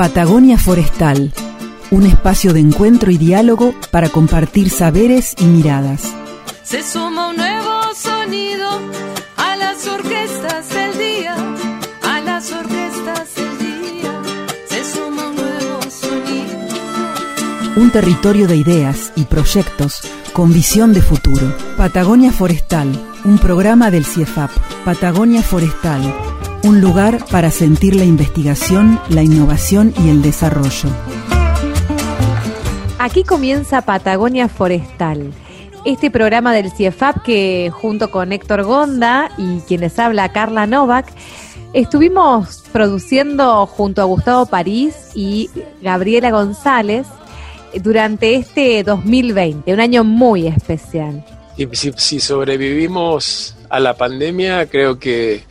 Patagonia Forestal, un espacio de encuentro y diálogo para compartir saberes y miradas. Se suma un nuevo sonido a las orquestas del día, a las orquestas del día. Se suma un nuevo sonido. Un territorio de ideas y proyectos con visión de futuro. Patagonia Forestal, un programa del CIEFAP. Patagonia Forestal, un lugar para sentir la investigación, la innovación y el desarrollo. Aquí comienza Patagonia Forestal. Este programa del CIEFAP que junto con Héctor Gonda y quienes habla Carla Novak, estuvimos produciendo junto a Gustavo París y Gabriela González durante este 2020, un año muy especial. Y si, si sobrevivimos a la pandemia, creo que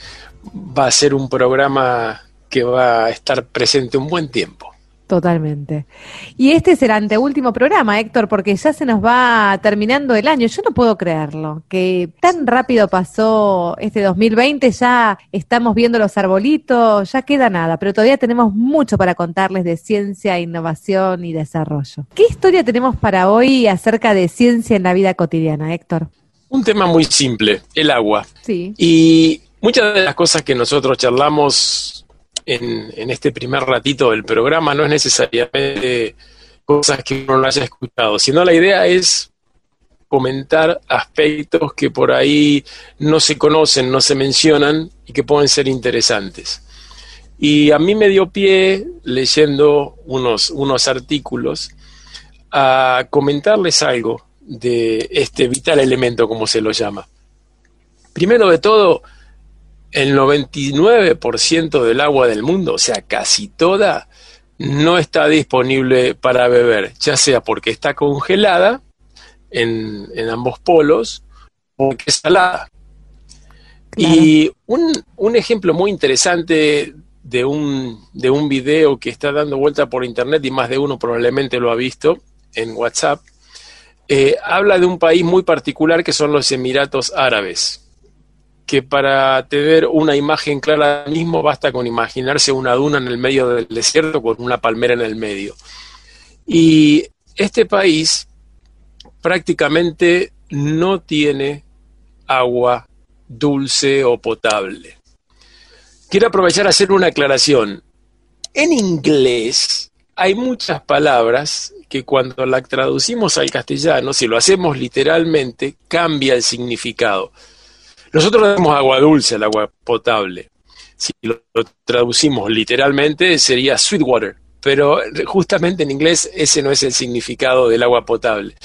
va a ser un programa que va a estar presente un buen tiempo. Totalmente. Y este es el anteúltimo programa, Héctor, porque ya se nos va terminando el año. Yo no puedo creerlo, que tan rápido pasó este 2020, ya estamos viendo los arbolitos, ya queda nada, pero todavía tenemos mucho para contarles de ciencia, innovación y desarrollo. ¿Qué historia tenemos para hoy acerca de ciencia en la vida cotidiana, Héctor? Un tema muy simple, el agua. Sí. Y muchas de las cosas que nosotros charlamos en, este primer ratito del programa no es necesariamente cosas que uno no haya escuchado, sino la idea es comentar aspectos que por ahí no se conocen, no se mencionan y que pueden ser interesantes. Y a mí me dio pie, leyendo unos, unos artículos, a comentarles algo de este vital elemento, como se lo llama. Primero de todo, el 99% del agua del mundo, o sea, casi toda, no está disponible para beber, ya sea porque está congelada en, en ambos polos o porque es salada. Claro. Y un, un, ejemplo muy interesante de un, de un video que está dando vuelta por internet y más de uno probablemente lo ha visto en WhatsApp, eh, habla de un país muy particular que son los Emiratos Árabes que para tener una imagen clara mismo basta con imaginarse una duna en el medio del desierto con una palmera en el medio. Y este país prácticamente no tiene agua dulce o potable. Quiero aprovechar a hacer una aclaración. En inglés hay muchas palabras que cuando la traducimos al castellano, si lo hacemos literalmente, cambia el significado. Nosotros damos agua dulce al agua potable. Si lo, lo traducimos literalmente sería sweet water, pero justamente en inglés ese no es el significado del agua potable.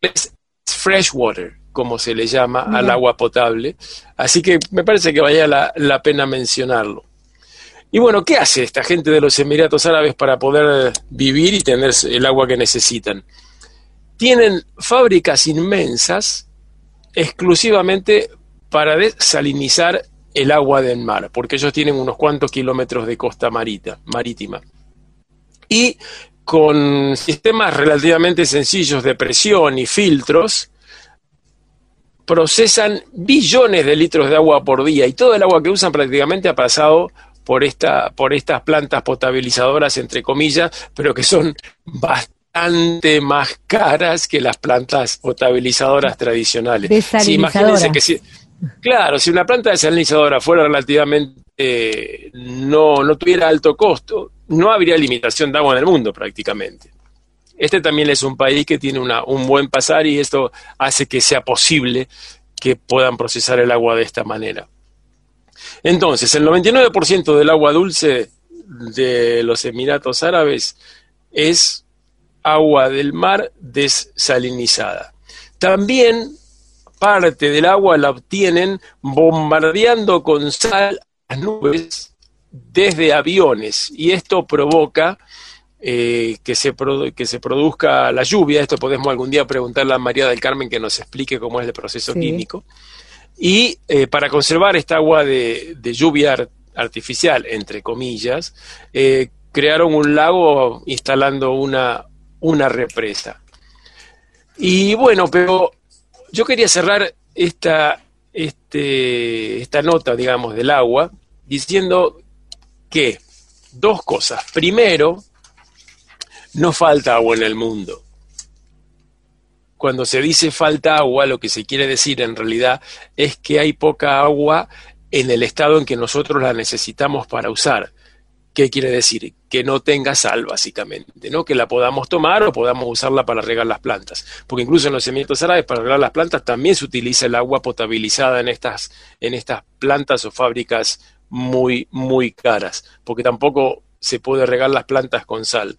Es fresh water, como se le llama Bien. al agua potable. Así que me parece que vaya la, la, pena mencionarlo. Y bueno, ¿qué hace esta gente de los Emiratos Árabes para poder vivir y tener el agua que necesitan? Tienen fábricas inmensas exclusivamente para desalinizar el agua del mar, porque ellos tienen unos cuantos kilómetros de costa marita, marítima. Y con sistemas relativamente sencillos de presión y filtros, procesan billones de litros de agua por día y todo el agua que usan prácticamente ha pasado por, esta, por estas plantas potabilizadoras, entre comillas, pero que son bastante más caras que las plantas potabilizadoras tradicionales. Sí, imagínense que si, Claro, si una planta desalinizadora fuera relativamente no, no tuviera alto costo, no habría limitación de agua en el mundo prácticamente. Este también es un país que tiene una, un buen pasar y esto hace que sea posible que puedan procesar el agua de esta manera. Entonces, el 99% del agua dulce de los Emiratos Árabes es agua del mar desalinizada. También parte del agua la obtienen bombardeando con sal las nubes desde aviones y esto provoca eh, que, se que se produzca la lluvia. Esto podemos algún día preguntarle a María del Carmen que nos explique cómo es el proceso sí. químico. Y eh, para conservar esta agua de, de, lluvia artificial, entre comillas, eh, crearon un lago instalando una, una represa. Y bueno, pero yo quería cerrar esta, este, esta nota, digamos, del agua, diciendo que dos cosas. Primero, no falta agua en el mundo. Cuando se dice falta agua, lo que se quiere decir en realidad es que hay poca agua en el estado en que nosotros la necesitamos para usar. ¿Qué quiere decir? Que no tenga sal, básicamente, ¿no? Que la podamos tomar o podamos usarla para regar las plantas. Porque incluso en los cimientos árabes, para regar las plantas, también se utiliza el agua potabilizada en estas, en estas plantas o fábricas muy, muy caras. Porque tampoco se puede regar las plantas con sal.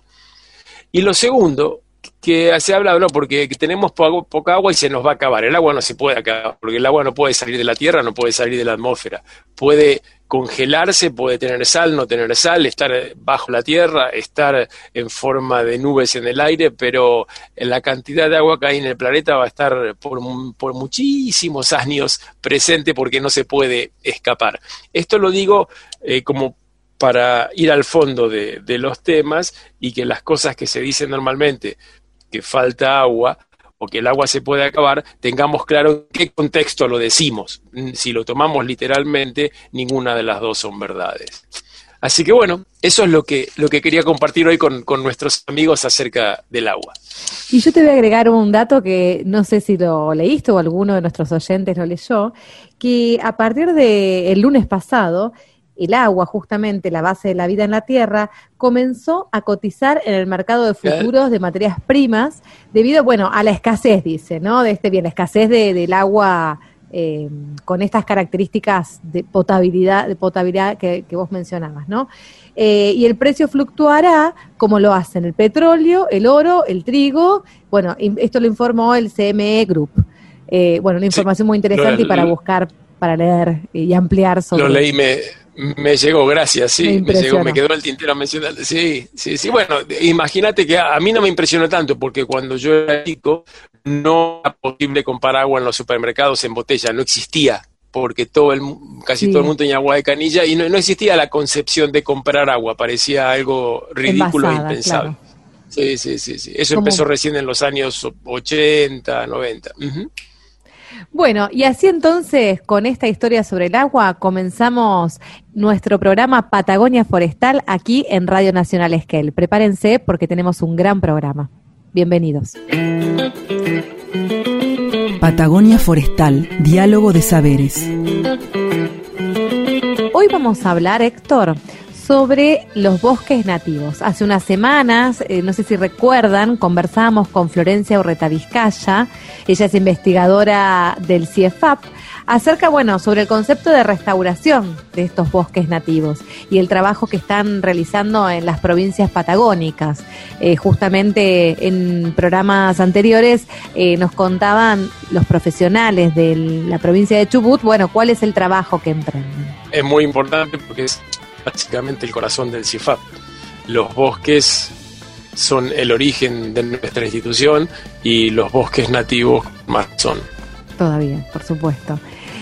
Y lo segundo, que se habla, no, porque tenemos poca agua y se nos va a acabar. El agua no se puede acabar, porque el agua no puede salir de la tierra, no puede salir de la atmósfera. Puede congelarse, puede tener sal, no tener sal, estar bajo la tierra, estar en forma de nubes en el aire, pero la cantidad de agua que hay en el planeta va a estar por, por muchísimos años presente porque no se puede escapar. Esto lo digo eh, como para ir al fondo de, de, los temas y que las cosas que se dicen normalmente, que falta agua o que el agua se puede acabar, tengamos claro en qué contexto lo decimos. Si lo tomamos literalmente, ninguna de las dos son verdades. Así que bueno, eso es lo que, lo que quería compartir hoy con, con, nuestros amigos acerca del agua. Y yo te voy a agregar un dato que no sé si lo leíste o alguno de nuestros oyentes lo leyó, que a partir del lunes pasado el agua, justamente la base de la vida en la Tierra, comenzó a cotizar en el mercado de futuros de materias primas debido, bueno, a la escasez, dice, ¿no? De este bien, la escasez de, del agua eh, con estas características de potabilidad, de potabilidad que, vos mencionabas, ¿no? Eh, y el precio fluctuará como lo hacen el petróleo, el oro, el trigo. Bueno, esto lo informó el CME Group. Eh, bueno, una información muy interesante y para buscar, para leer y ampliar sobre. Lo leí, me, me llegó, gracias, sí, me, llegó, me quedó el tintero mencionar. Sí, sí, sí. Bueno, imagínate que a, mí no me impresionó tanto porque cuando yo era chico no era posible comprar agua en los supermercados en botella, no existía porque todo el, casi todo el mundo tenía agua de canilla y no, existía la concepción de comprar agua, parecía algo ridículo e impensable. Sí, sí, sí, sí. Eso empezó recién en los años 80, 90. Bueno, y así entonces, con esta historia sobre el agua, comenzamos nuestro programa Patagonia Forestal aquí en Radio Nacional Esquel. Prepárense porque tenemos un gran programa. Bienvenidos. Patagonia Forestal, diálogo de saberes. Hoy vamos a hablar, Héctor, sobre los bosques nativos. Hace unas semanas, eh, no sé si recuerdan, conversamos con Florencia Urreta Vizcaya, ella es investigadora del CIEFAP, acerca, bueno, sobre el concepto de restauración de estos bosques nativos y el trabajo que están realizando en las provincias patagónicas. Eh, justamente en programas anteriores eh, nos contaban los profesionales de la provincia de Chubut, bueno, cuál es el trabajo que emprenden. Es muy importante porque es básicamente el corazón del CIFAP. Los bosques son el origen de nuestra institución y los bosques nativos más son. Todavía, por supuesto.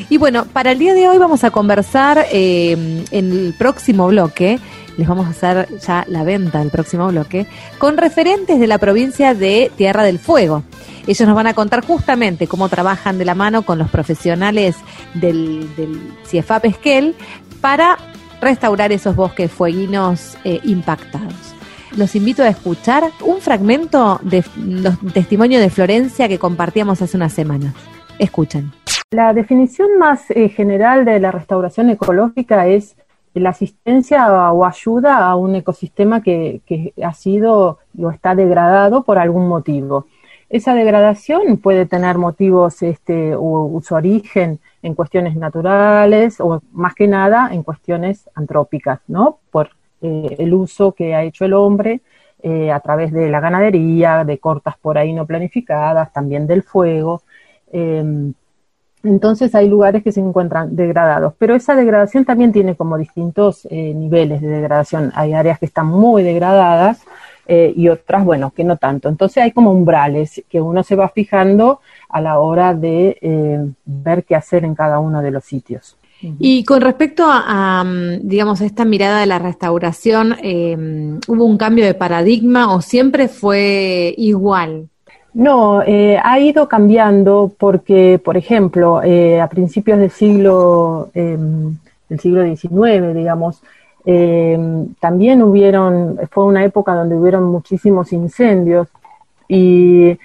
Y bueno, para el día de hoy vamos a conversar eh, en el próximo bloque, les vamos a hacer ya la venta del próximo bloque, con referentes de la provincia de Tierra del Fuego. Ellos nos van a contar justamente cómo trabajan de la mano con los profesionales del, del CIEFAP Esquel para restaurar esos bosques fueguinos eh, impactados. Los invito a escuchar un fragmento de los testimonios de Florencia que compartíamos hace unas semanas. Escuchen. La definición más eh, general de la restauración ecológica es la asistencia o ayuda a un ecosistema que, que ha sido o está degradado por algún motivo. Esa degradación puede tener motivos este, o su origen en cuestiones naturales o más que nada en cuestiones antrópicas, ¿no? Por eh, el uso que ha hecho el hombre eh, a través de la ganadería, de cortas por ahí no planificadas, también del fuego. Em, entonces hay lugares que se encuentran degradados, pero esa degradación también tiene como distintos eh, niveles de degradación. Hay áreas que están muy degradadas y otras, bueno, que no tanto. Entonces hay como umbrales que uno se va fijando a la hora de eh, ver qué hacer en cada uno de los sitios. Y con respecto a, mm, digamos, esta mirada de la restauración, eh, ¿hubo un cambio de paradigma o siempre fue igual? No, eh, ha ido cambiando porque, por ejemplo, a principios del siglo, del siglo XIX, digamos, también hubieron, fue una época donde hubieron muchísimos incendios y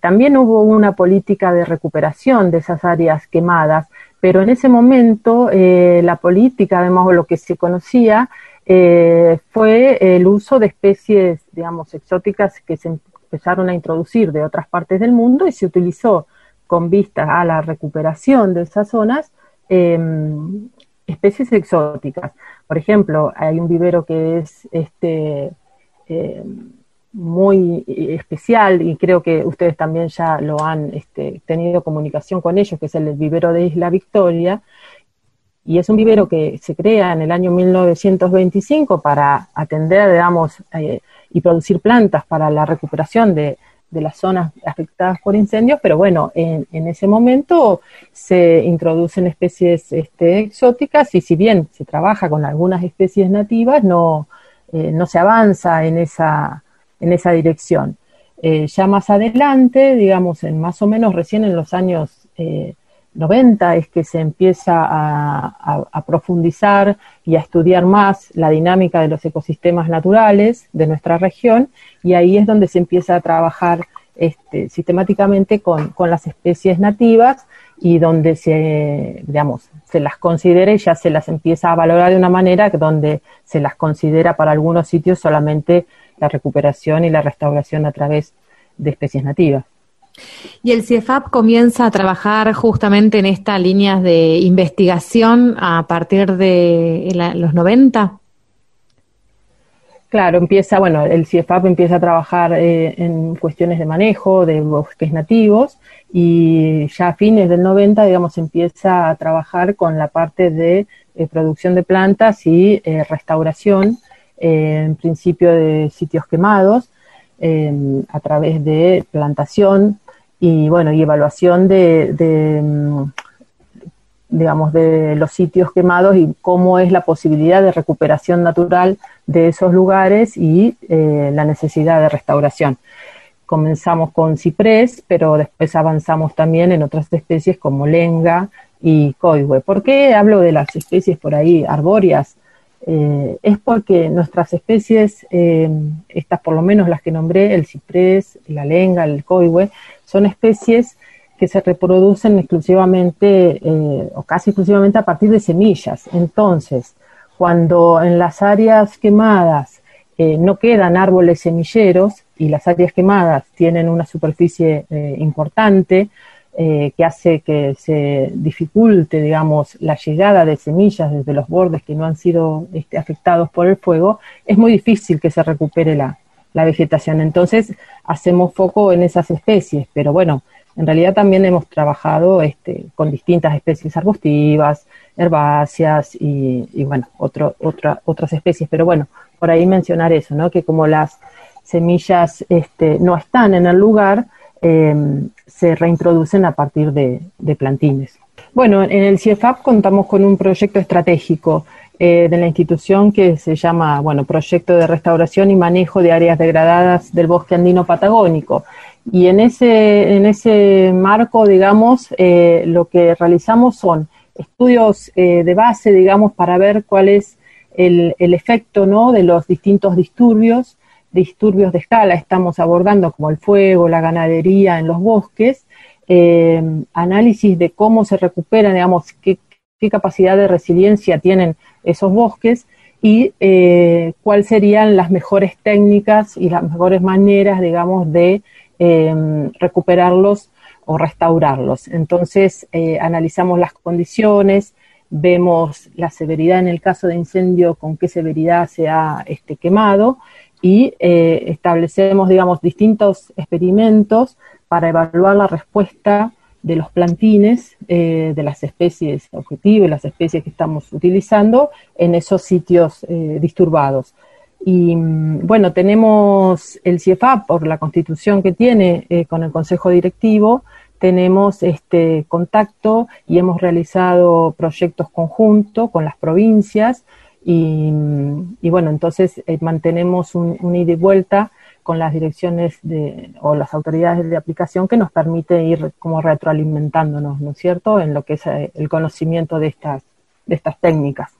también hubo una política de recuperación de esas áreas quemadas, pero en ese momento la política, además de lo que se conocía, eh, fue el uso de especies, digamos, exóticas que se empezaron a introducir de otras partes del mundo y se utilizó con vistas a la recuperación de esas zonas especies exóticas. Por ejemplo, hay un vivero que es este em, muy especial y creo que ustedes también ya lo han este, tenido comunicación con ellos, que es el vivero de Isla Victoria, y es un vivero que se crea en el año 1925 para atender, digamos, eh, y producir plantas para la recuperación de, las zonas afectadas por incendios, pero bueno, en, ese momento se introducen especies este, exóticas y si bien se trabaja con algunas especies nativas, no, eh, no se avanza en esa, en esa dirección. Eh, ya más adelante, digamos, en más o menos recién en los años 90 es que se empieza a, profundizar y a estudiar más la dinámica de los ecosistemas naturales de nuestra región y ahí es donde se empieza a trabajar este, sistemáticamente con, las especies nativas y donde se, digamos, se las considera y ya se las empieza a valorar de una manera donde se las considera para algunos sitios solamente la recuperación y la restauración a través de especies nativas. Y el CIEFAP comienza a trabajar justamente en estas líneas de investigación a partir de los 90. Claro, empieza, bueno, el CIEFAP empieza a trabajar eh, en cuestiones de manejo de bosques nativos y ya a fines del 90, digamos, empieza a trabajar con la parte de eh, producción de plantas y eh, restauración, en principio de sitios quemados, a través de plantación, y bueno, y evaluación de, mm, digamos, de los sitios quemados y cómo es la posibilidad de recuperación natural de esos lugares y eh, la necesidad de restauración. Comenzamos con ciprés, pero después avanzamos también en otras especies como lenga y coihue. ¿Por qué hablo de las especies por ahí arbóreas? Eh, es porque nuestras especies, eh, estas por lo menos las que nombré, el ciprés, la lenga, el coihue, son especies que se reproducen exclusivamente eh, o casi exclusivamente a partir de semillas. Entonces, cuando en las áreas quemadas no quedan árboles semilleros y las áreas quemadas tienen una superficie importante, eh, que hace que se dificulte, digamos, la llegada de semillas desde los bordes que no han sido este, afectados por el fuego, es muy difícil que se recupere la, vegetación. Entonces, hacemos foco en esas especies, pero bueno, en realidad también hemos trabajado este, con distintas especies arbustivas, herbáceas y, bueno, otro, otra, otras especies. Pero bueno, por ahí mencionar eso, ¿no? Que como las semillas este, no están en el lugar, eh, se reintroducen a partir de, plantines. Bueno, en el CIEFAP contamos con un proyecto estratégico eh, de la institución que se llama, bueno, Proyecto de Restauración y Manejo de Áreas Degradadas del Bosque Andino Patagónico. Y en ese, en ese marco, digamos, eh, lo que realizamos son estudios de base, digamos, para ver cuál es el, el efecto ¿no? de los distintos disturbios disturbios de escala estamos abordando, como el fuego, la ganadería en los bosques, eh, análisis de cómo se recuperan, digamos, qué, capacidad de resiliencia tienen esos bosques y eh, cuáles serían las mejores técnicas y las mejores maneras, digamos, de eh, recuperarlos o restaurarlos. Entonces, analizamos las condiciones, vemos la severidad en el caso de incendio, con qué severidad se ha este, quemado, y eh, establecemos, digamos, distintos experimentos para evaluar la respuesta de los plantines eh, de las especies objetivas, las especies que estamos utilizando en esos sitios eh, disturbados. Y mm, bueno, tenemos el CIEFAP por la constitución que tiene con el Consejo Directivo, tenemos este contacto y hemos realizado proyectos conjuntos con las provincias y, bueno, entonces eh, mantenemos un, ida y vuelta con las direcciones de, o las autoridades de aplicación que nos permite ir como retroalimentándonos, ¿no es cierto?, en lo que es eh, el conocimiento de estas, de estas técnicas.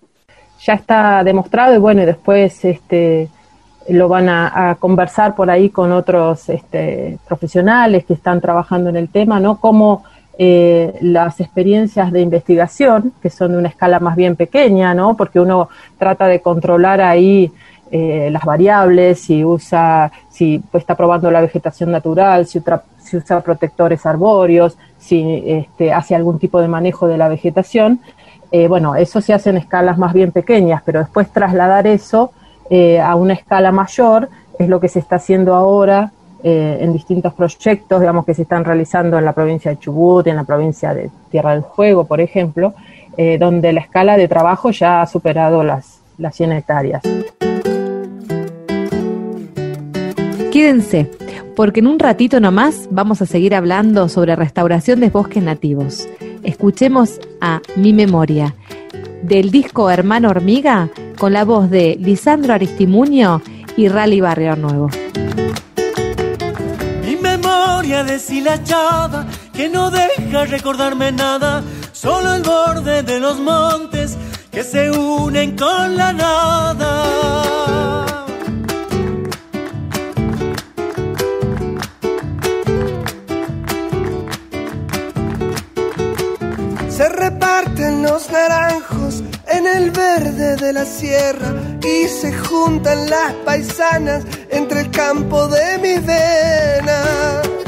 ya está demostrado y bueno, y después este, lo van a, conversar por ahí con otros este, profesionales que están trabajando en el tema, ¿no? Cómo eh, las experiencias de investigación, que son de una escala más bien pequeña, ¿no? Porque uno trata de controlar ahí eh, las variables, si usa, si pues, está probando la vegetación natural, si, usa protectores arbóreos, si este, hace algún tipo de manejo de la vegetación. Eh, bueno, eso se hace en escalas más bien pequeñas, pero después trasladar eso a una escala mayor es lo que se está haciendo ahora eh, en distintos proyectos, digamos, que se están realizando en la provincia de Chubut, en la provincia de Tierra del Fuego, por ejemplo, eh, donde la escala de trabajo ya ha superado las, las 100 hectáreas. Quédense, porque en un ratito nomás vamos a seguir hablando sobre restauración de bosques nativos. Escuchemos a Mi Memoria, del disco Hermano Hormiga, con la voz de Lisandro Aristimuño y Rally Barrio Nuevo deshilachada que no deja recordarme nada, solo el borde de los montes que se unen con la nada. Se reparten los naranjos en el verde de la sierra y se juntan las paisanas entre el campo de mis venas.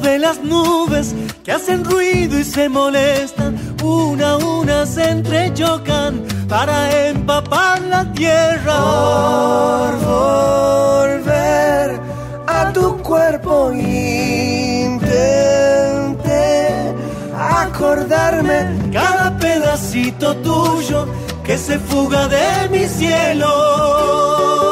De las nubes que hacen ruido y se molestan, una a una se entrechocan para empapar la tierra. Por volver a tu cuerpo intenté acordarme cada pedacito tuyo que se fuga de mi cielo.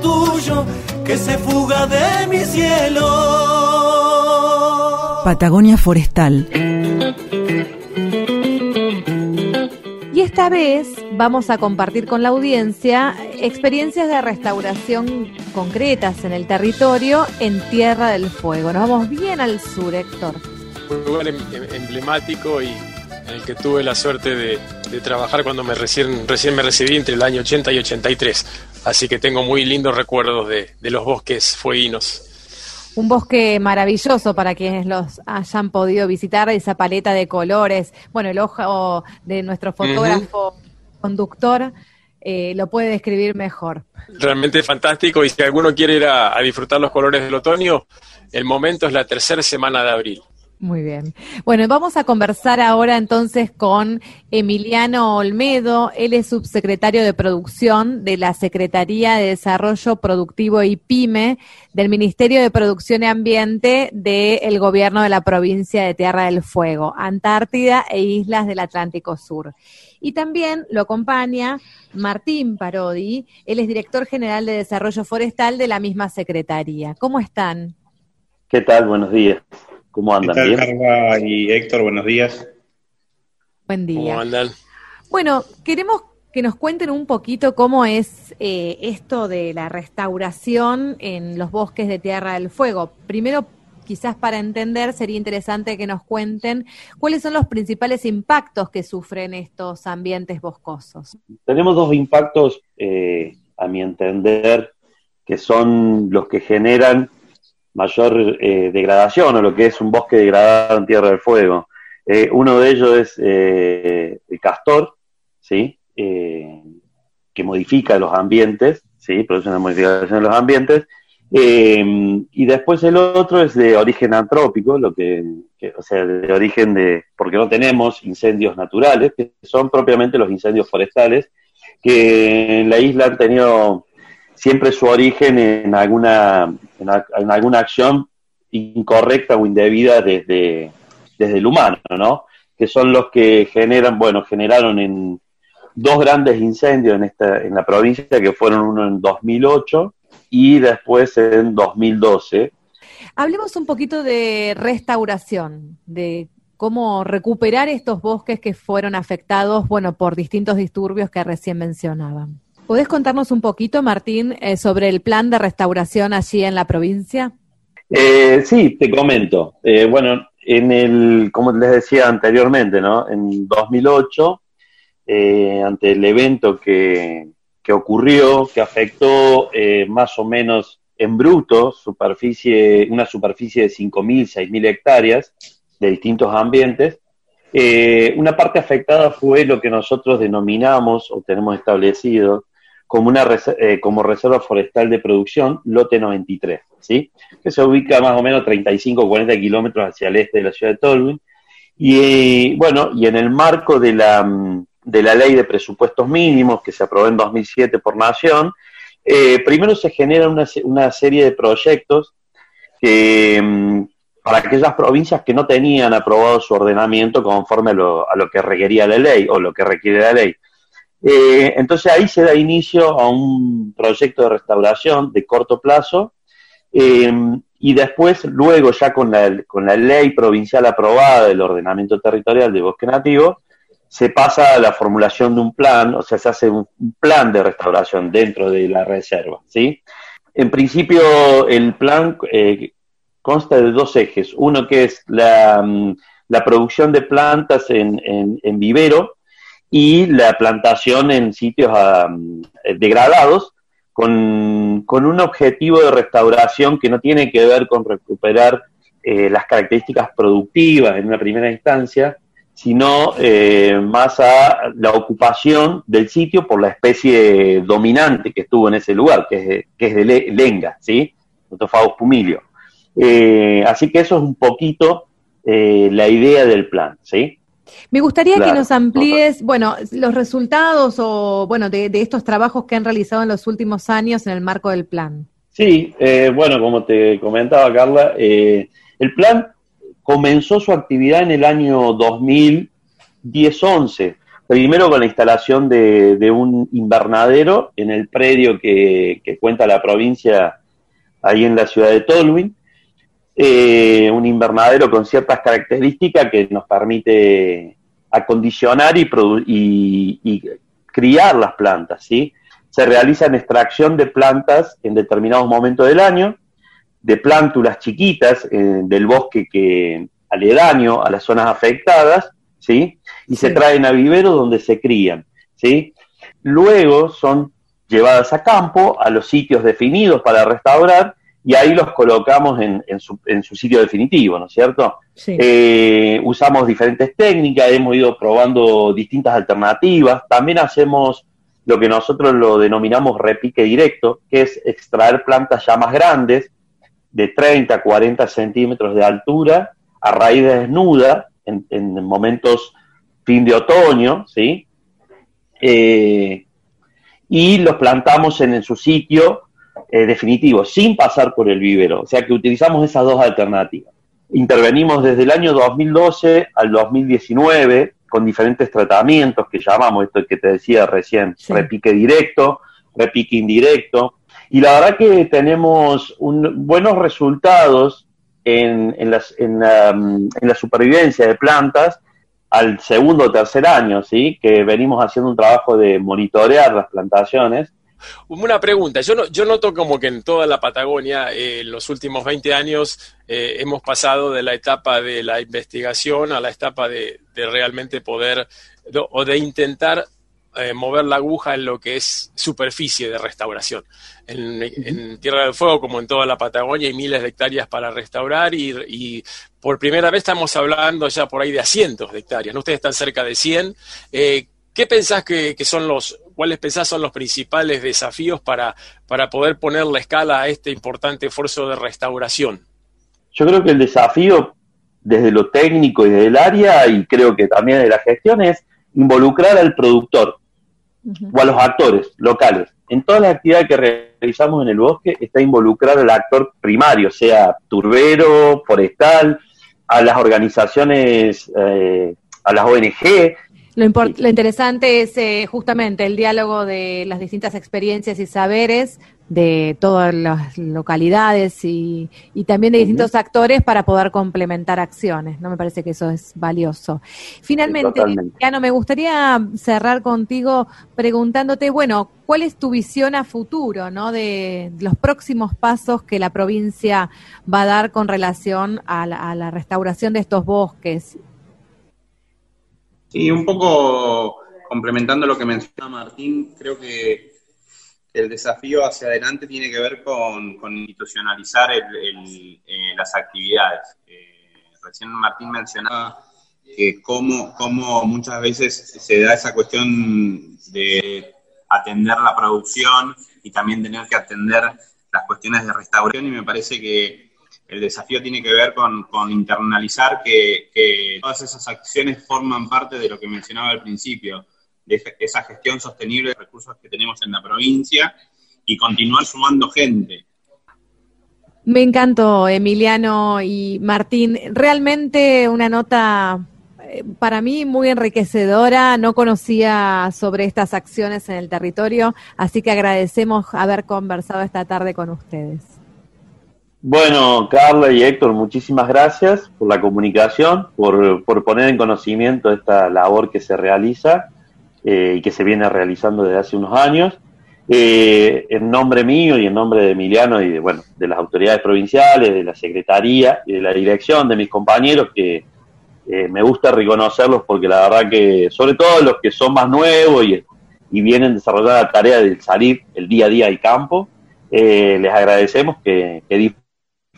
Tuyo que se fuga de mi cielo. Patagonia Forestal. Y esta vez vamos a compartir con la audiencia experiencias de restauración concretas en el territorio en Tierra del Fuego. Nos vamos bien al sur, Héctor un lugar em, em, emblemático y en el que tuve la suerte de, trabajar cuando me recién, recién me recibí entre el año 80 y 83. Así que tengo muy lindos recuerdos de, los bosques fueguinos. Un bosque maravilloso para quienes los hayan podido visitar, esa paleta de colores. Bueno, el ojo de nuestro fotógrafo conductor eh, lo puede describir mejor. Realmente fantástico y si alguno quiere ir a disfrutar los colores del otoño, el momento es la tercera semana de abril. Muy bien. Bueno, vamos a conversar ahora entonces con Emiliano Olmedo. Él es subsecretario de Producción de la Secretaría de Desarrollo Productivo y PYME del Ministerio de Producción y Ambiente del Gobierno de la provincia de Tierra del Fuego, Antártida e Islas del Atlántico Sur. Y también lo acompaña Martín Parodi. Él es director general de Desarrollo Forestal de la misma Secretaría. ¿Cómo están? ¿Qué tal? Buenos días. ¿Cómo andan? ¿Qué tal, Carla y Héctor? Buenos días. Buen día. ¿Cómo andan? Bueno, queremos que nos cuenten un poquito cómo es eh, esto de la restauración en los bosques de Tierra del Fuego. Primero, quizás para entender, sería interesante que nos cuenten cuáles son los principales impactos que sufren estos ambientes boscosos. Tenemos dos impactos, eh, a mi entender, que son los que generan mayor eh, degradación o lo que es un bosque degradado en Tierra del Fuego. Eh, uno de ellos es el castor, ¿sí? que modifica los ambientes, ¿sí? produce una modificación en los ambientes, eh, y después el otro es de origen antrópico, lo que, o sea, de origen de, porque no tenemos incendios naturales, que son propiamente los incendios forestales, que en la isla han tenido siempre su origen en alguna, en, alguna acción incorrecta o indebida desde, desde el humano, ¿no? Que son los que generan, bueno, generaron en dos grandes incendios en, esta, en la provincia, que fueron uno en 2008 y después en 2012. Hablemos un poquito de restauración, de cómo recuperar estos bosques que fueron afectados, bueno, por distintos disturbios que recién mencionaban. ¿Podés contarnos un poquito, Martín, eh, sobre el plan de restauración allí en la provincia? Eh, sí, te comento. Eh, bueno, en el, como les decía anteriormente, ¿no? En 2008, ante el evento que, que ocurrió, que afectó eh, más o menos en bruto superficie, una superficie de 5.000, 6.000 hectáreas de distintos ambientes. Eh, una parte afectada fue lo que nosotros denominamos o tenemos establecido como, una eh, como reserva forestal de producción, lote 93, ¿sí? que se ubica más o menos 35 o 40 kilómetros hacia el este de la ciudad de Tolwyn. Y bueno, y en el marco de la mm, de la ley de presupuestos mínimos que se aprobó en 2007 por Nación, eh, primero se genera una, una, serie de proyectos que, mm, para aquellas provincias que no tenían aprobado su ordenamiento conforme a lo, a lo que requería la ley o lo que requiere la ley. Eh, entonces ahí se da inicio a un proyecto de restauración de corto plazo eh, y después, luego ya con la, con la ley provincial aprobada del ordenamiento territorial de bosque nativo, se pasa a la formulación de un plan, o sea, se hace un, plan de restauración dentro de la reserva, ¿sí? En principio, el plan eh, consta de dos ejes. Uno que es la, mm, producción de plantas en, vivero y la plantación en sitios mm, degradados con, un objetivo de restauración que no tiene que ver con recuperar eh, las características productivas en una primera instancia, sino eh, más a la ocupación del sitio por la especie dominante que estuvo en ese lugar, que es, que es de lenga, ¿sí? Otophagus pumilio. Eh, así que eso es un poquito la idea del plan, ¿sí? Me gustaría que nos amplíes, bueno, los resultados o, bueno, de, de, estos trabajos que han realizado en los últimos años en el marco del plan. Sí, bueno, como te comentaba Carla, el plan comenzó su actividad en el año 2010-11, primero con la instalación de, un invernadero en el predio que, cuenta la provincia ahí en la ciudad de Tolwyn, eh, un invernadero con ciertas características que nos permite acondicionar y, y, criar las plantas, ¿sí? Se realiza en extracción de plantas en determinados momentos del año, de plántulas chiquitas eh, del bosque que aledaño a las zonas afectadas, ¿sí? Y se traen a vivero donde se crían, ¿sí? Luego son llevadas a campo, a los sitios definidos para restaurar, y ahí los colocamos en, su, en su, sitio definitivo, ¿no es cierto? Eh, usamos diferentes técnicas, hemos ido probando distintas alternativas, también hacemos lo que nosotros lo denominamos repique directo, que es extraer plantas ya más grandes, de 30 a 40 centímetros de altura, a raíz desnuda, en, momentos fin de otoño, ¿sí? Eh, y los plantamos en, su sitio eh, definitivo, sin pasar por el vivero. O sea que utilizamos esas dos alternativas. Intervenimos desde el año 2012 al 2019 con diferentes tratamientos que llamamos, esto que te decía recién, repique directo, repique indirecto, y la verdad que tenemos buenos resultados en, en, la, supervivencia de plantas al segundo o tercer año, ¿sí? Que venimos haciendo un trabajo de monitorear las plantaciones. Una pregunta, yo, no, yo noto como que en toda la Patagonia, eh, en los últimos 20 años, eh, hemos pasado de la etapa de la investigación a la etapa de, de realmente poder o de intentar eh, mover la aguja en lo que es superficie de restauración. En, Tierra del Fuego, como en toda la Patagonia, hay miles de hectáreas para restaurar y, por primera vez estamos hablando ya por ahí de cientos de hectáreas. ¿no? Ustedes están cerca de 100. Eh, ¿Qué pensás que, son los, cuáles pensás son los principales desafíos para, para poder poner la escala a este importante esfuerzo de restauración? Yo creo que el desafío desde lo técnico y desde el área, y creo que también de la gestión, es involucrar al productor o a los actores locales. En todas las actividades que realizamos en el bosque está involucrado el actor primario, sea turbero, forestal, a las organizaciones, eh, a las ONG, lo, lo, interesante es eh, justamente el diálogo de las distintas experiencias y saberes de todas las localidades y, y también de distintos actores para poder complementar acciones. No me parece que eso es valioso. Finalmente, ya no me gustaría cerrar contigo preguntándote, bueno, ¿cuál es tu visión a futuro, no, de los próximos pasos que la provincia va a dar con relación a la, a la restauración de estos bosques? Sí, un poco complementando lo que mencionaba Martín, creo que el desafío hacia adelante tiene que ver con, institucionalizar eh, las actividades. Eh, recién Martín mencionaba que cómo, cómo muchas veces se da esa cuestión de atender la producción y también tener que atender las cuestiones de restauración y me parece que el desafío tiene que ver con, internalizar que, que, todas esas acciones forman parte de lo que mencionaba al principio, de esa gestión sostenible de recursos que tenemos en la provincia y continuar sumando gente. Me encantó, Emiliano y Martín. Realmente una nota eh, para mí muy enriquecedora. No conocía sobre estas acciones en el territorio, así que agradecemos haber conversado esta tarde con ustedes. Bueno, Carla y Héctor, muchísimas gracias por la comunicación, por, por poner en conocimiento esta labor que se realiza eh, y que se viene realizando desde hace unos años. Eh, en nombre mío y en nombre de Emiliano y de, bueno, de las autoridades provinciales, de la Secretaría y de la dirección, de mis compañeros, que eh, me gusta reconocerlos porque la verdad que, sobre todo los que son más nuevos y, y vienen desarrollando la tarea de salir el día a día al campo, les agradecemos que, que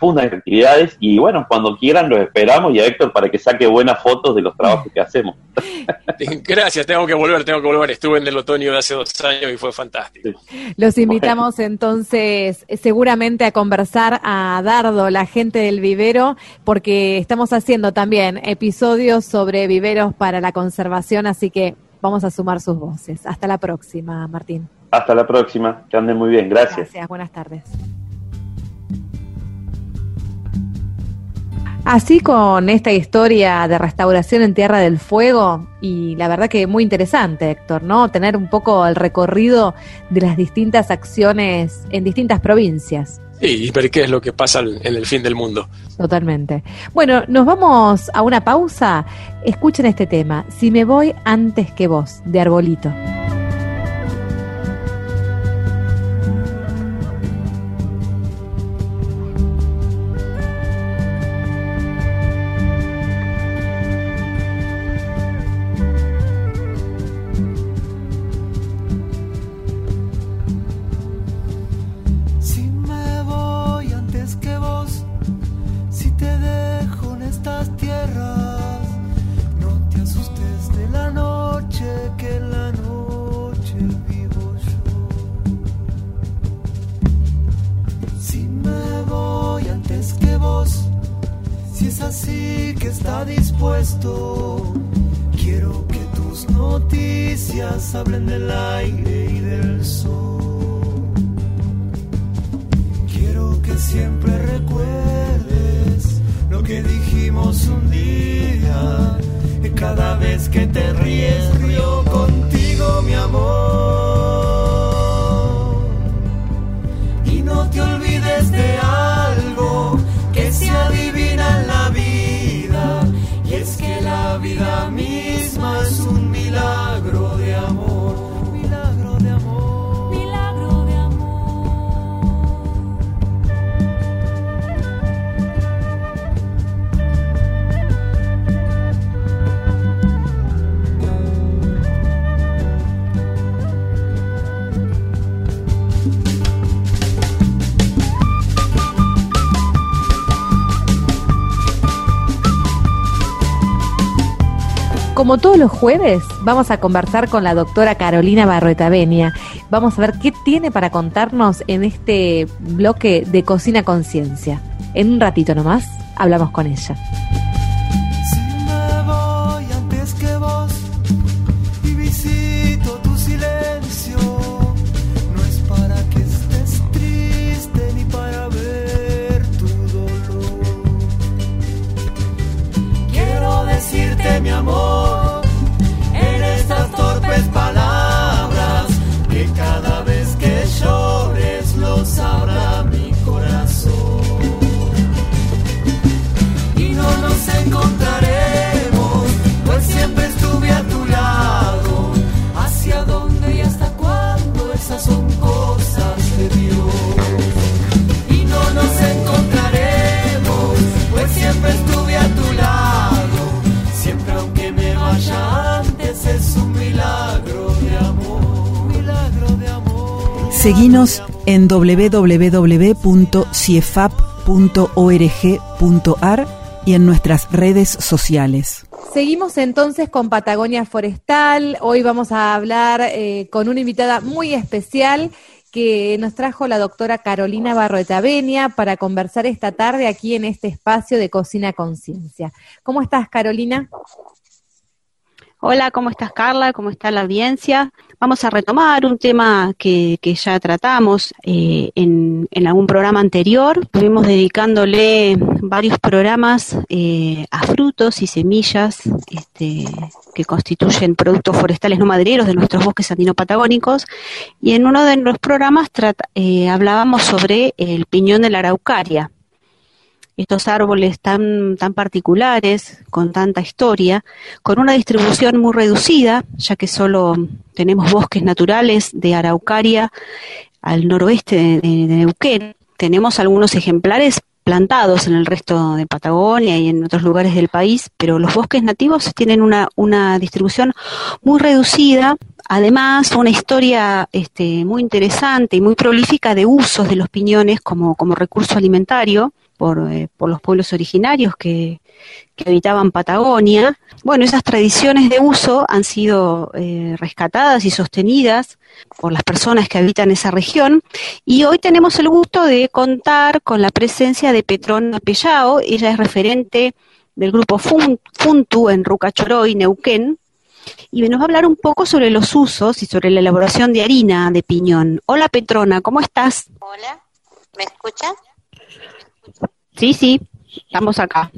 fundas actividades y bueno, cuando quieran los esperamos y a Héctor para que saque buenas fotos de los trabajos que hacemos. Gracias, tengo que volver, tengo que volver. Estuve en el otoño de hace dos años y fue fantástico. Los invitamos entonces seguramente a conversar a Dardo, la gente del vivero, porque estamos haciendo también episodios sobre viveros para la conservación, así que vamos a sumar sus voces. Hasta la próxima, Martín. Hasta la próxima, que anden muy bien, gracias. Gracias, buenas tardes. Así con esta historia de restauración en Tierra del Fuego, y la verdad que muy interesante, Héctor, ¿no? Tener un poco el recorrido de las distintas acciones en distintas provincias. Sí, y ver qué es lo que pasa en el fin del mundo. Totalmente. Bueno, nos vamos a una pausa. Escuchen este tema, Si me voy antes que vos, de Arbolito. Como todos los jueves, vamos a conversar con la doctora Carolina Barrueta Benia. Vamos a ver qué tiene para contarnos en este bloque de Cocina Conciencia. En un ratito nomás, hablamos con ella. Si me Seguinos en www.ciefap.org.ar y en nuestras redes sociales. Seguimos entonces con Patagonia Forestal. Hoy vamos a hablar eh, con una invitada muy especial que nos trajo la doctora Carolina Barroeta Benia para conversar esta tarde aquí en este espacio de Cocina Conciencia. ¿Cómo estás, Carolina? Hola, ¿cómo estás Carla? ¿Cómo está la audiencia? Vamos a retomar un tema que, que ya tratamos eh, en, en algún programa anterior. Estuvimos dedicándole varios programas eh, a frutos y semillas este, que constituyen productos forestales no madereros de nuestros bosques andino-patagónicos. Y en uno de los programas eh, hablábamos sobre el piñón de la araucaria estos árboles tan, tan particulares, con tanta historia, con una distribución muy reducida, ya que solo tenemos bosques naturales de araucaria al noroeste de, de- Neuquén. Tenemos algunos ejemplares plantados en el resto de Patagonia y en otros lugares del país, pero los bosques nativos tienen una, una distribución muy reducida, además una historia este, muy interesante y muy prolífica de usos de los piñones como, como recurso alimentario por, eh, por los pueblos originarios que, habitaban Patagonia. Bueno, esas tradiciones de uso han sido eh, rescatadas y sostenidas por las personas que habitan esa región y hoy tenemos el gusto de contar con la presencia de Petrona Pellao, ella es referente del grupo Fun- Funtu en Rucachoroy, Neuquén, y nos va a hablar un poco sobre los usos y sobre la elaboración de harina de piñón. Hola Petrona, ¿cómo estás? Hola, ¿me escuchan? Sí, sí, estamos acá.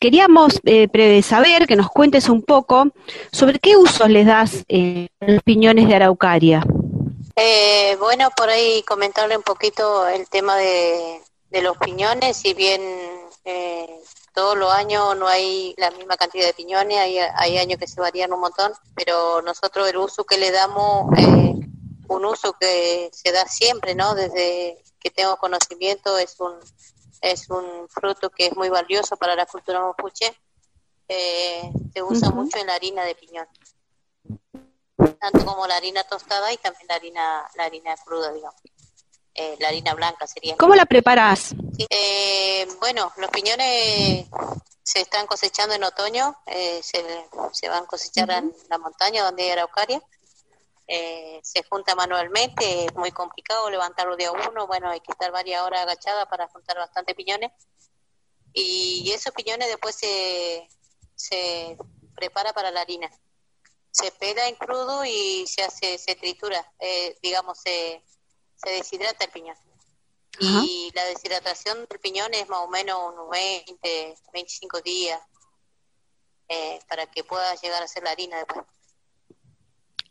Queríamos eh, saber que nos cuentes un poco sobre qué usos les das eh, los piñones de araucaria. Eh, bueno, por ahí comentarle un poquito el tema de, de los piñones, si bien eh, todos los años no hay la misma cantidad de piñones, hay, hay años que se varían un montón, pero nosotros el uso que le damos, eh, un uso que se da siempre, ¿no? Desde que tengo conocimiento, es un, es un fruto que es muy valioso para la cultura mapuche, eh, se usa mucho en la harina de piñón. tanto como la harina tostada y también la harina, la harina cruda, digamos. Eh, la harina blanca sería. ¿Cómo la preparás? Sí. Eh, bueno, los piñones se están cosechando en otoño, eh, se, se van a cosechar en la montaña donde hay araucaria. Eh, se junta manualmente, es muy complicado levantarlo de a uno, bueno, hay que estar varias horas agachada para juntar bastante piñones. Y esos piñones después se, se prepara para la harina. Se pela en crudo y se hace, se tritura, eh, digamos, se, se deshidrata el piñón. Y la deshidratación del piñón es más o menos unos 20, 25 días eh, para que pueda llegar a ser la harina después.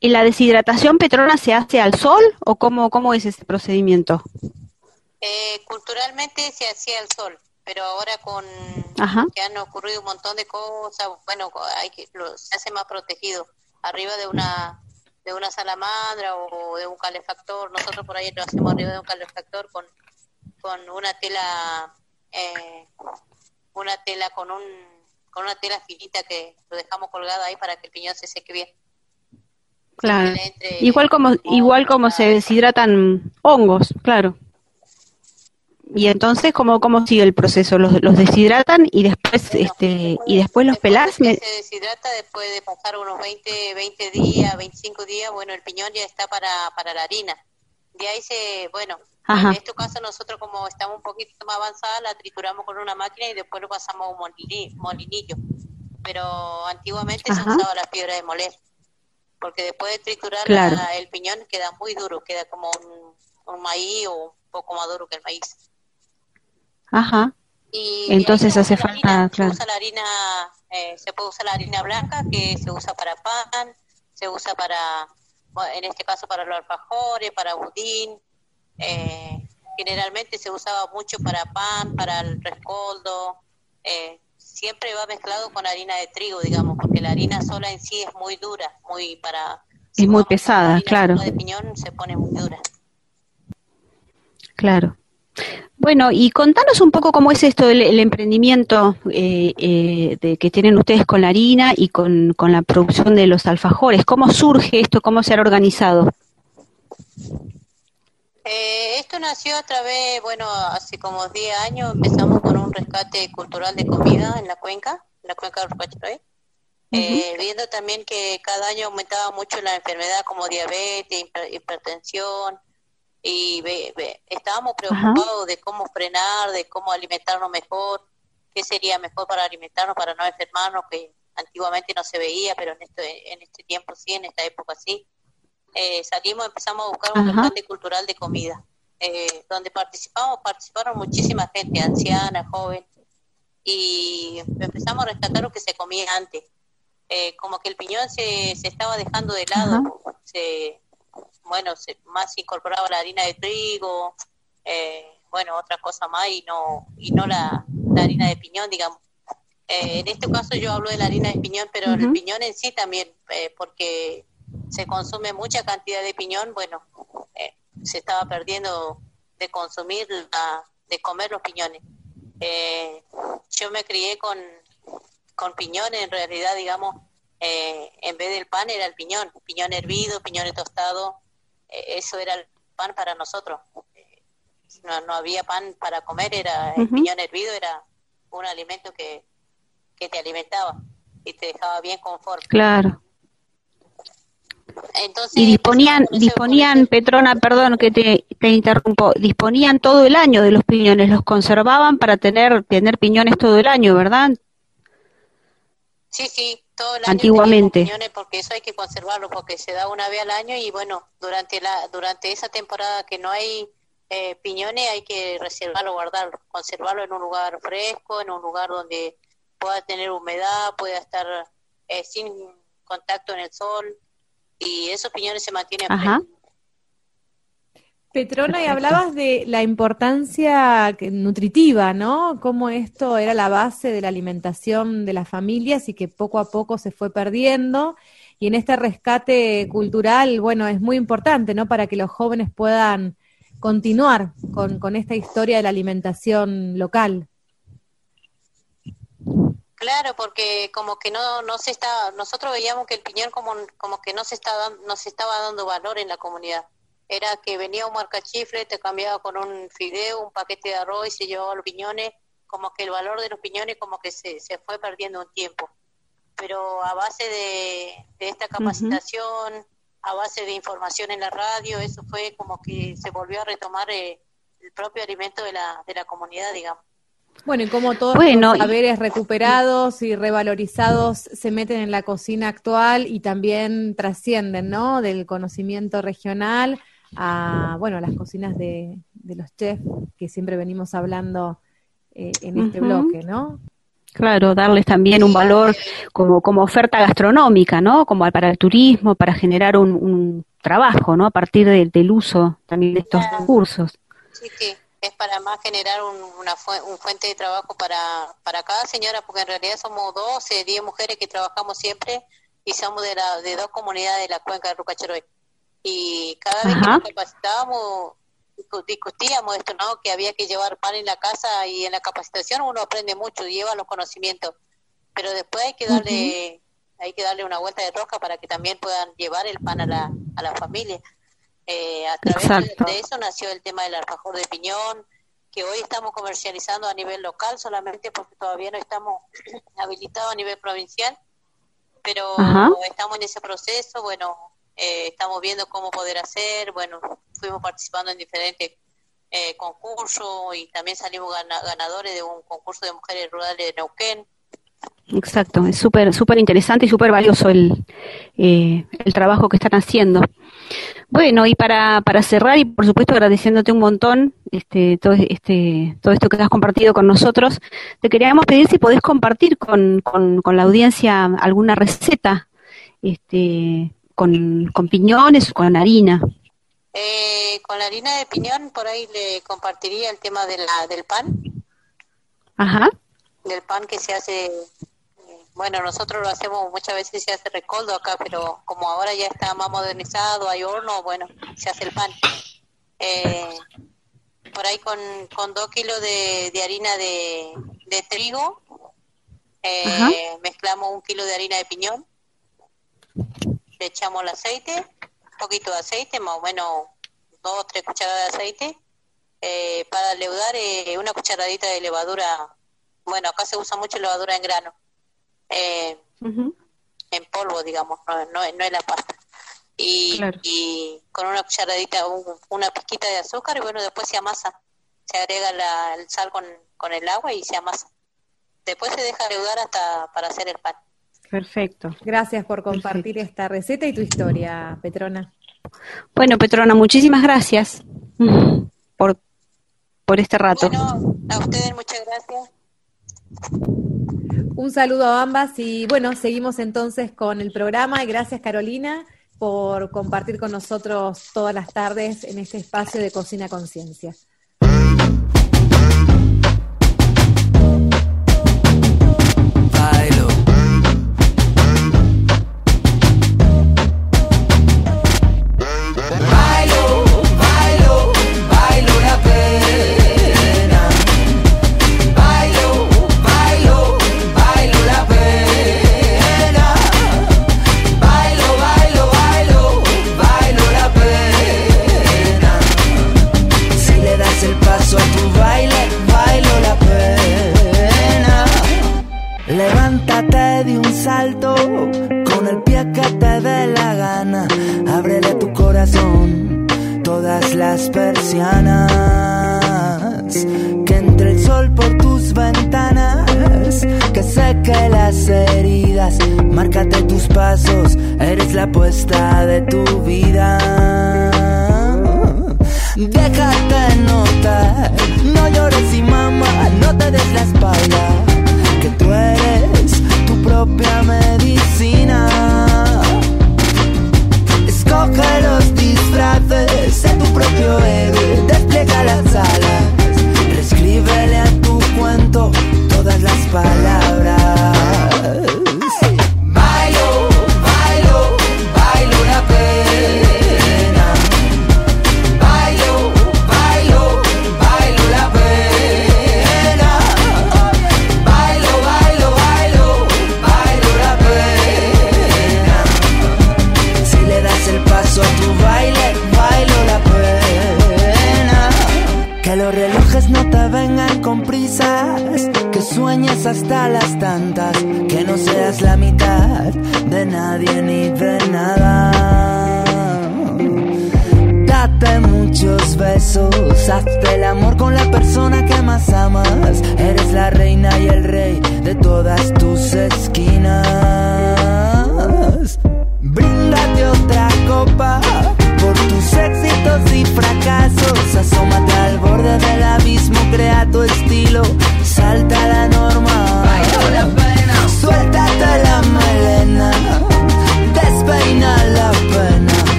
¿Y la deshidratación petrona se hace al sol o cómo, cómo es ese procedimiento? Eh, culturalmente se hacía el sol, pero ahora con Ajá. que han ocurrido un montón de cosas, bueno, hay que lo- se hace más protegido arriba de una de una salamandra o de un calefactor. Nosotros por ahí lo hacemos arriba de un calefactor con con una tela eh, una tela con un con una tela finita que lo dejamos colgado ahí para que el piñón se seque bien. Claro. entre Igual como, igual como se deshidratan hongos, claro. Y entonces, ¿cómo, cómo sigue el proceso? ¿Los, los deshidratan y después este y después los pelás? Se deshidrata después de pasar unos 20, 20 días, 25 días, bueno, el piñón ya está para, para la harina. De ahí se, bueno, en este caso nosotros como estamos un poquito más avanzadas, la trituramos con una máquina y después lo pasamos a un molinillo. Pero antiguamente se usaba la piedra de moler, porque después de triturar el piñón queda muy duro, queda como un, un maíz o un poco más duro que el maíz. Ajá. Y Entonces hace falta, Se usa la harina, eh, se puede usar la harina blanca que se usa para pan, se usa para, en este caso para los alfajores, para budín. Eh, generalmente se usaba mucho para pan, para el rescoldo. Eh, siempre va mezclado con harina de trigo, digamos, porque la harina sola en sí es muy dura, muy para. Es muy pesada, claro. de piñón se pone muy dura. Claro. Bueno, y contanos un poco cómo es esto el, emprendimiento eh, eh, de, que tienen ustedes con la harina y con, la producción de los alfajores. ¿Cómo surge esto? ¿Cómo se han organizado? Eh, esto nació a través, bueno, hace como 10 años empezamos con un rescate cultural de comida en la cuenca, en la cuenca del eh, viendo también que cada año aumentaba mucho la enfermedad como diabetes, hipertensión, y estábamos preocupados de cómo frenar, de cómo alimentarnos mejor, qué sería mejor para alimentarnos, para no enfermarnos, que antiguamente no se veía, pero en este, en este tiempo sí, en esta época sí. Eh, salimos, empezamos a buscar un restaurante cultural de comida, eh, donde participamos, participaron muchísima gente, anciana, joven, y empezamos a rescatar lo que se comía antes. Eh, como que el piñón se, se estaba dejando de lado, se, bueno, se, más incorporaba la harina de trigo, eh, bueno, otra cosa más y no, y no la, harina de piñón, digamos. En este caso yo hablo de la harina de piñón, pero el piñón en sí también, porque se consume mucha cantidad de piñón, bueno, se estaba perdiendo de consumir, de comer los piñones. yo me crié con, con piñón, en realidad, digamos, en vez del pan era el piñón, piñón hervido, piñón tostado, eh, eso era el pan para nosotros. Eh, no, no había pan para comer, era el piñón hervido, era un alimento que, que te alimentaba y te dejaba bien conforme. Claro. Entonces, y disponían, disponían, Petrona, perdón que te, te interrumpo, disponían todo el año de los piñones, los conservaban para tener, tener piñones todo el año, ¿verdad? Sí, sí, todo el año antiguamente. porque eso hay que conservarlo porque se da una vez al año y bueno durante la durante esa temporada que no hay eh, piñones hay que reservarlo guardarlo conservarlo en un lugar fresco en un lugar donde pueda tener humedad pueda estar eh, sin contacto en el sol y esos piñones se mantienen frescos Petrona, y hablabas de la importancia nutritiva, ¿no? Cómo esto era la base de la alimentación de las familias y que poco a poco se fue perdiendo. Y en este rescate cultural, bueno, es muy importante, ¿no? Para que los jóvenes puedan continuar con, con esta historia de la alimentación local. Claro, porque como que no no se está, nosotros veíamos que el piñón como como que no se estaba no se estaba dando valor en la comunidad era que venía un marcachifle, te cambiaba con un fideo, un paquete de arroz y se llevaba los piñones, como que el valor de los piñones como que se, se fue perdiendo un tiempo. Pero a base de, esta capacitación, a base de información en la radio, eso fue como que se volvió a retomar eh, el propio alimento de la, de la comunidad, digamos. Bueno, y como todos los saberes recuperados y revalorizados se meten en la cocina actual y también trascienden, ¿no? Del conocimiento regional a bueno, las cocinas de, de los chefs que siempre venimos hablando eh, en este bloque, ¿no? Claro, darles también un valor como, como oferta gastronómica, ¿no? Como para el turismo, para generar un, trabajo, ¿no? A partir del uso también de estos recursos. Sí, sí, es para más generar un, una un fuente de trabajo para, para cada señora, porque en realidad somos 12, 10 mujeres que trabajamos siempre y somos de, la, de dos comunidades de la cuenca de Rucacheroy y cada vez que nos capacitábamos discutíamos esto, ¿no? Que había que llevar pan en la casa y en la capacitación uno aprende mucho, lleva los conocimientos, pero después hay que darle hay que darle una vuelta de rosca para que también puedan llevar el pan a la, a la familia. Eh, a través de, eso nació el tema del alfajor de piñón, que hoy estamos comercializando a nivel local solamente porque todavía no estamos habilitados a nivel provincial, pero Ajá. estamos en ese proceso, bueno, eh, estamos viendo cómo poder hacer, bueno, fuimos participando en diferentes eh, concursos y también salimos gana- ganadores de un concurso de mujeres rurales de Neuquén. Exacto, es súper súper interesante y súper valioso el, eh, el trabajo que están haciendo. Bueno, y para, para cerrar y por supuesto agradeciéndote un montón este, todo, este, todo esto que has compartido con nosotros, te queríamos pedir si podés compartir con, con, con la audiencia alguna receta este, con, con piñones o con harina. Eh, con la harina de piñón, por ahí le compartiría el tema de la, del pan, Ajá, del pan que se hace, bueno, nosotros lo hacemos muchas veces se hace recoldo acá, pero como ahora ya está más modernizado, hay horno, bueno, se hace el pan. Eh, por ahí con, con dos kilos de, de harina de, de trigo, eh, mezclamos un kilo de harina de piñón, le echamos el aceite, un poquito de aceite, más o menos dos o tres cucharadas de aceite, eh, para leudar eh, una cucharadita de levadura, bueno, acá se usa mucho levadura en grano, eh, en polvo, digamos, no, no, no es la pasta. Y, Claro. y con una cucharadita, un- una pizquita de azúcar, y bueno, después se amasa. Se agrega la, el sal con, con el agua y se amasa. Después se deja leudar hasta para hacer el pan. perfecto. Gracias por compartir esta receta y tu historia, Petrona. Bueno, Petrona, muchísimas gracias mm, por, por este rato. Bueno, a ustedes muchas gracias. Un saludo a ambas y bueno, seguimos entonces con el programa gracias Carolina por compartir con nosotros todas las tardes en este espacio de Cocina Conciencia.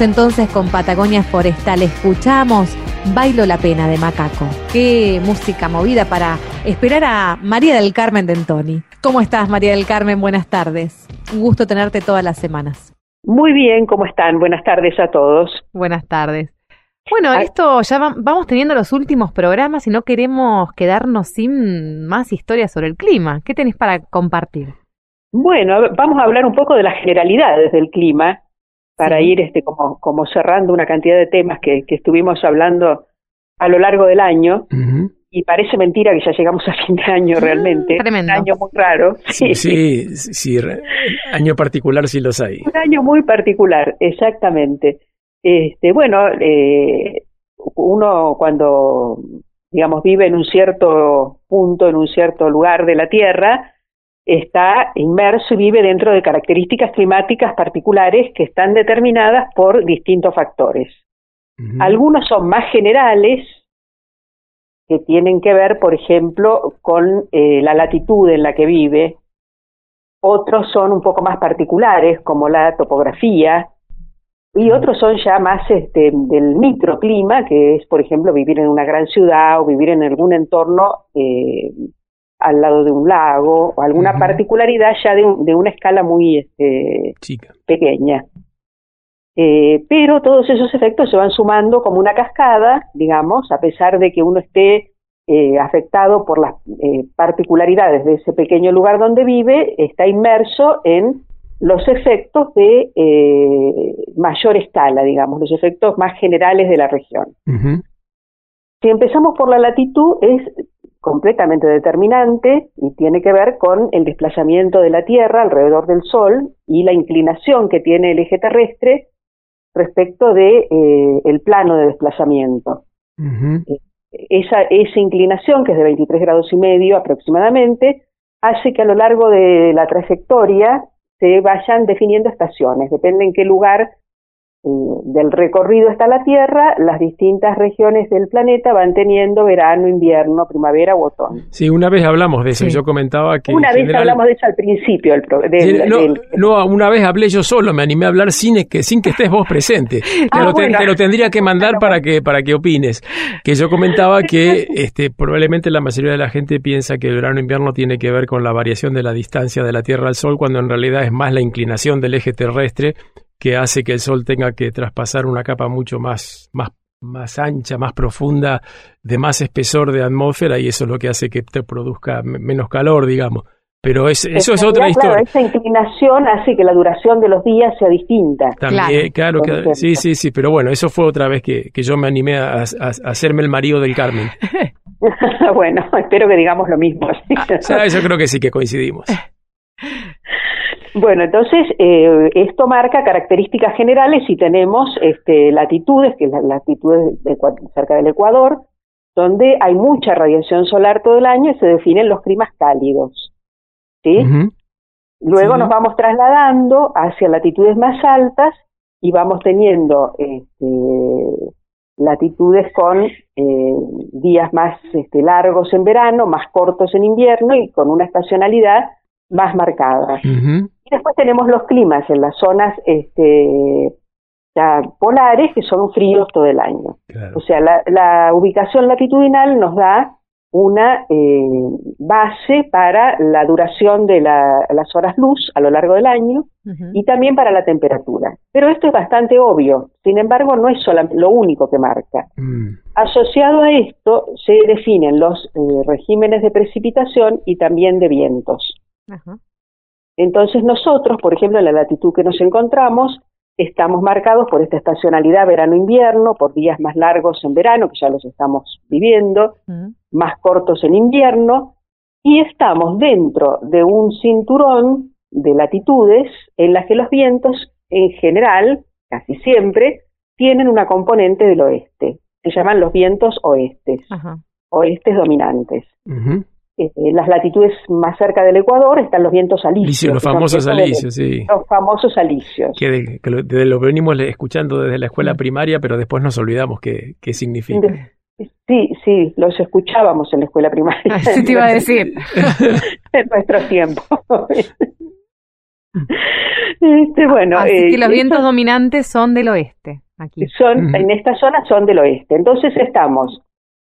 Entonces con Patagonia Forestal. Escuchamos Bailo la Pena de Macaco. Qué música movida para esperar a María del Carmen de Antoni. ¿Cómo estás, María del Carmen? Buenas tardes. Un gusto tenerte todas las semanas. Muy bien, ¿cómo están? Buenas tardes a todos. Buenas tardes. Bueno, esto ya vamos teniendo los últimos programas y no queremos quedarnos sin más historias sobre el clima. ¿Qué tenés para compartir? Bueno, vamos a hablar un poco de las generalidades del clima para ir este, como, como cerrando una cantidad de temas que, que estuvimos hablando a lo largo del año. Y parece mentira que ya llegamos a fin de año realmente. Tremendo. Un año muy raro. Sí, sí, sí, año particular sí los hay. Un año muy particular, exactamente. Este, bueno, eh, uno cuando, digamos, vive en un cierto punto, en un cierto lugar de la Tierra, está inmerso y vive dentro de características climáticas particulares que están determinadas por distintos factores. Algunos son más generales, que tienen que ver, por ejemplo, con eh, la latitud en la que vive. Otros son un poco más particulares, como la topografía, y otros son ya más este, del microclima, que es, por ejemplo, vivir en una gran ciudad o vivir en algún entorno eh, al lado de un lago o alguna particularidad ya de, de, una escala muy este, pequeña. Eh, pero todos esos efectos se van sumando como una cascada, digamos, a pesar de que uno esté eh, afectado por las eh, particularidades de ese pequeño lugar donde vive, está inmerso en los efectos de mayor escala, digamos, los efectos más generales de la región. Si empezamos por la latitud, es completamente determinante y tiene que ver con el desplazamiento de la Tierra alrededor del Sol y la inclinación que tiene el eje terrestre respecto de eh, el plano de desplazamiento. Eh, esa, esa inclinación, que es de 23 grados y medio aproximadamente, hace que a lo largo de la trayectoria se vayan definiendo estaciones, depende en qué lugar del recorrido está la Tierra, las distintas regiones del planeta van teniendo verano, invierno, primavera u otoño. Sí, una vez hablamos de eso, yo comentaba que... Una vez hablamos de eso al principio. Del, no, una vez hablé yo solo, me animé a hablar sin que, sin que estés vos presente. Te, ah, lo, te, lo, tendría que mandar para que, para que opines. Que yo comentaba que este, probablemente la mayoría de la gente piensa que el verano-invierno tiene que ver con la variación de la distancia de la Tierra al Sol, cuando en realidad es más la inclinación del eje terrestre que hace que el Sol tenga que traspasar una capa mucho más, más, más ancha, más profunda, de más espesor de atmósfera y eso es lo que hace que te produzca menos calor, digamos. Pero es, eso es otra historia. Esa inclinación hace que la duración de los días sea distinta. También, claro, sí, sí, sí, pero bueno, eso fue otra vez que, que yo me animé a, a, hacerme el marido del Carmen. bueno, espero que digamos lo mismo. Ah, yo creo que sí que coincidimos. Bueno, entonces eh, esto marca características generales y tenemos este, latitudes, que es la latitud cerca del Ecuador, donde hay mucha radiación solar todo el año y se definen los climas cálidos. ¿sí? Luego nos vamos trasladando hacia latitudes más altas y vamos teniendo este, latitudes con eh, días más este, largos en verano, más cortos en invierno y con una estacionalidad más marcada. Después tenemos los climas en las zonas este, ya polares que son fríos todo el año. O sea, la, ubicación latitudinal nos da una eh, base para la duración de las horas luz a lo largo del año y también para la temperatura. Pero esto es bastante obvio, sin embargo no es solo lo único que marca. Mm. Asociado a esto se definen los eh, regímenes de precipitación y también de vientos. Entonces nosotros, por ejemplo, en la latitud que nos encontramos, estamos marcados por esta estacionalidad verano-invierno, por días más largos en verano, que ya los estamos viviendo, más cortos en invierno, y estamos dentro de un cinturón de latitudes en las que los vientos, en general, casi siempre, tienen una componente del oeste. Se llaman los vientos oestes, oestes dominantes. Eh, las latitudes más cerca del Ecuador están los vientos alisios. los famosos alisios, sí. Los famosos alisios. Que, lo, venimos escuchando desde la escuela primaria, pero después nos olvidamos qué, qué significa. Sí, sí, los escuchábamos en la escuela primaria. Así te iba a decir. en nuestro tiempo. Este, bueno, Así eh, que los eso- vientos dominantes son del oeste, aquí. son en esta zona son del oeste. Entonces estamos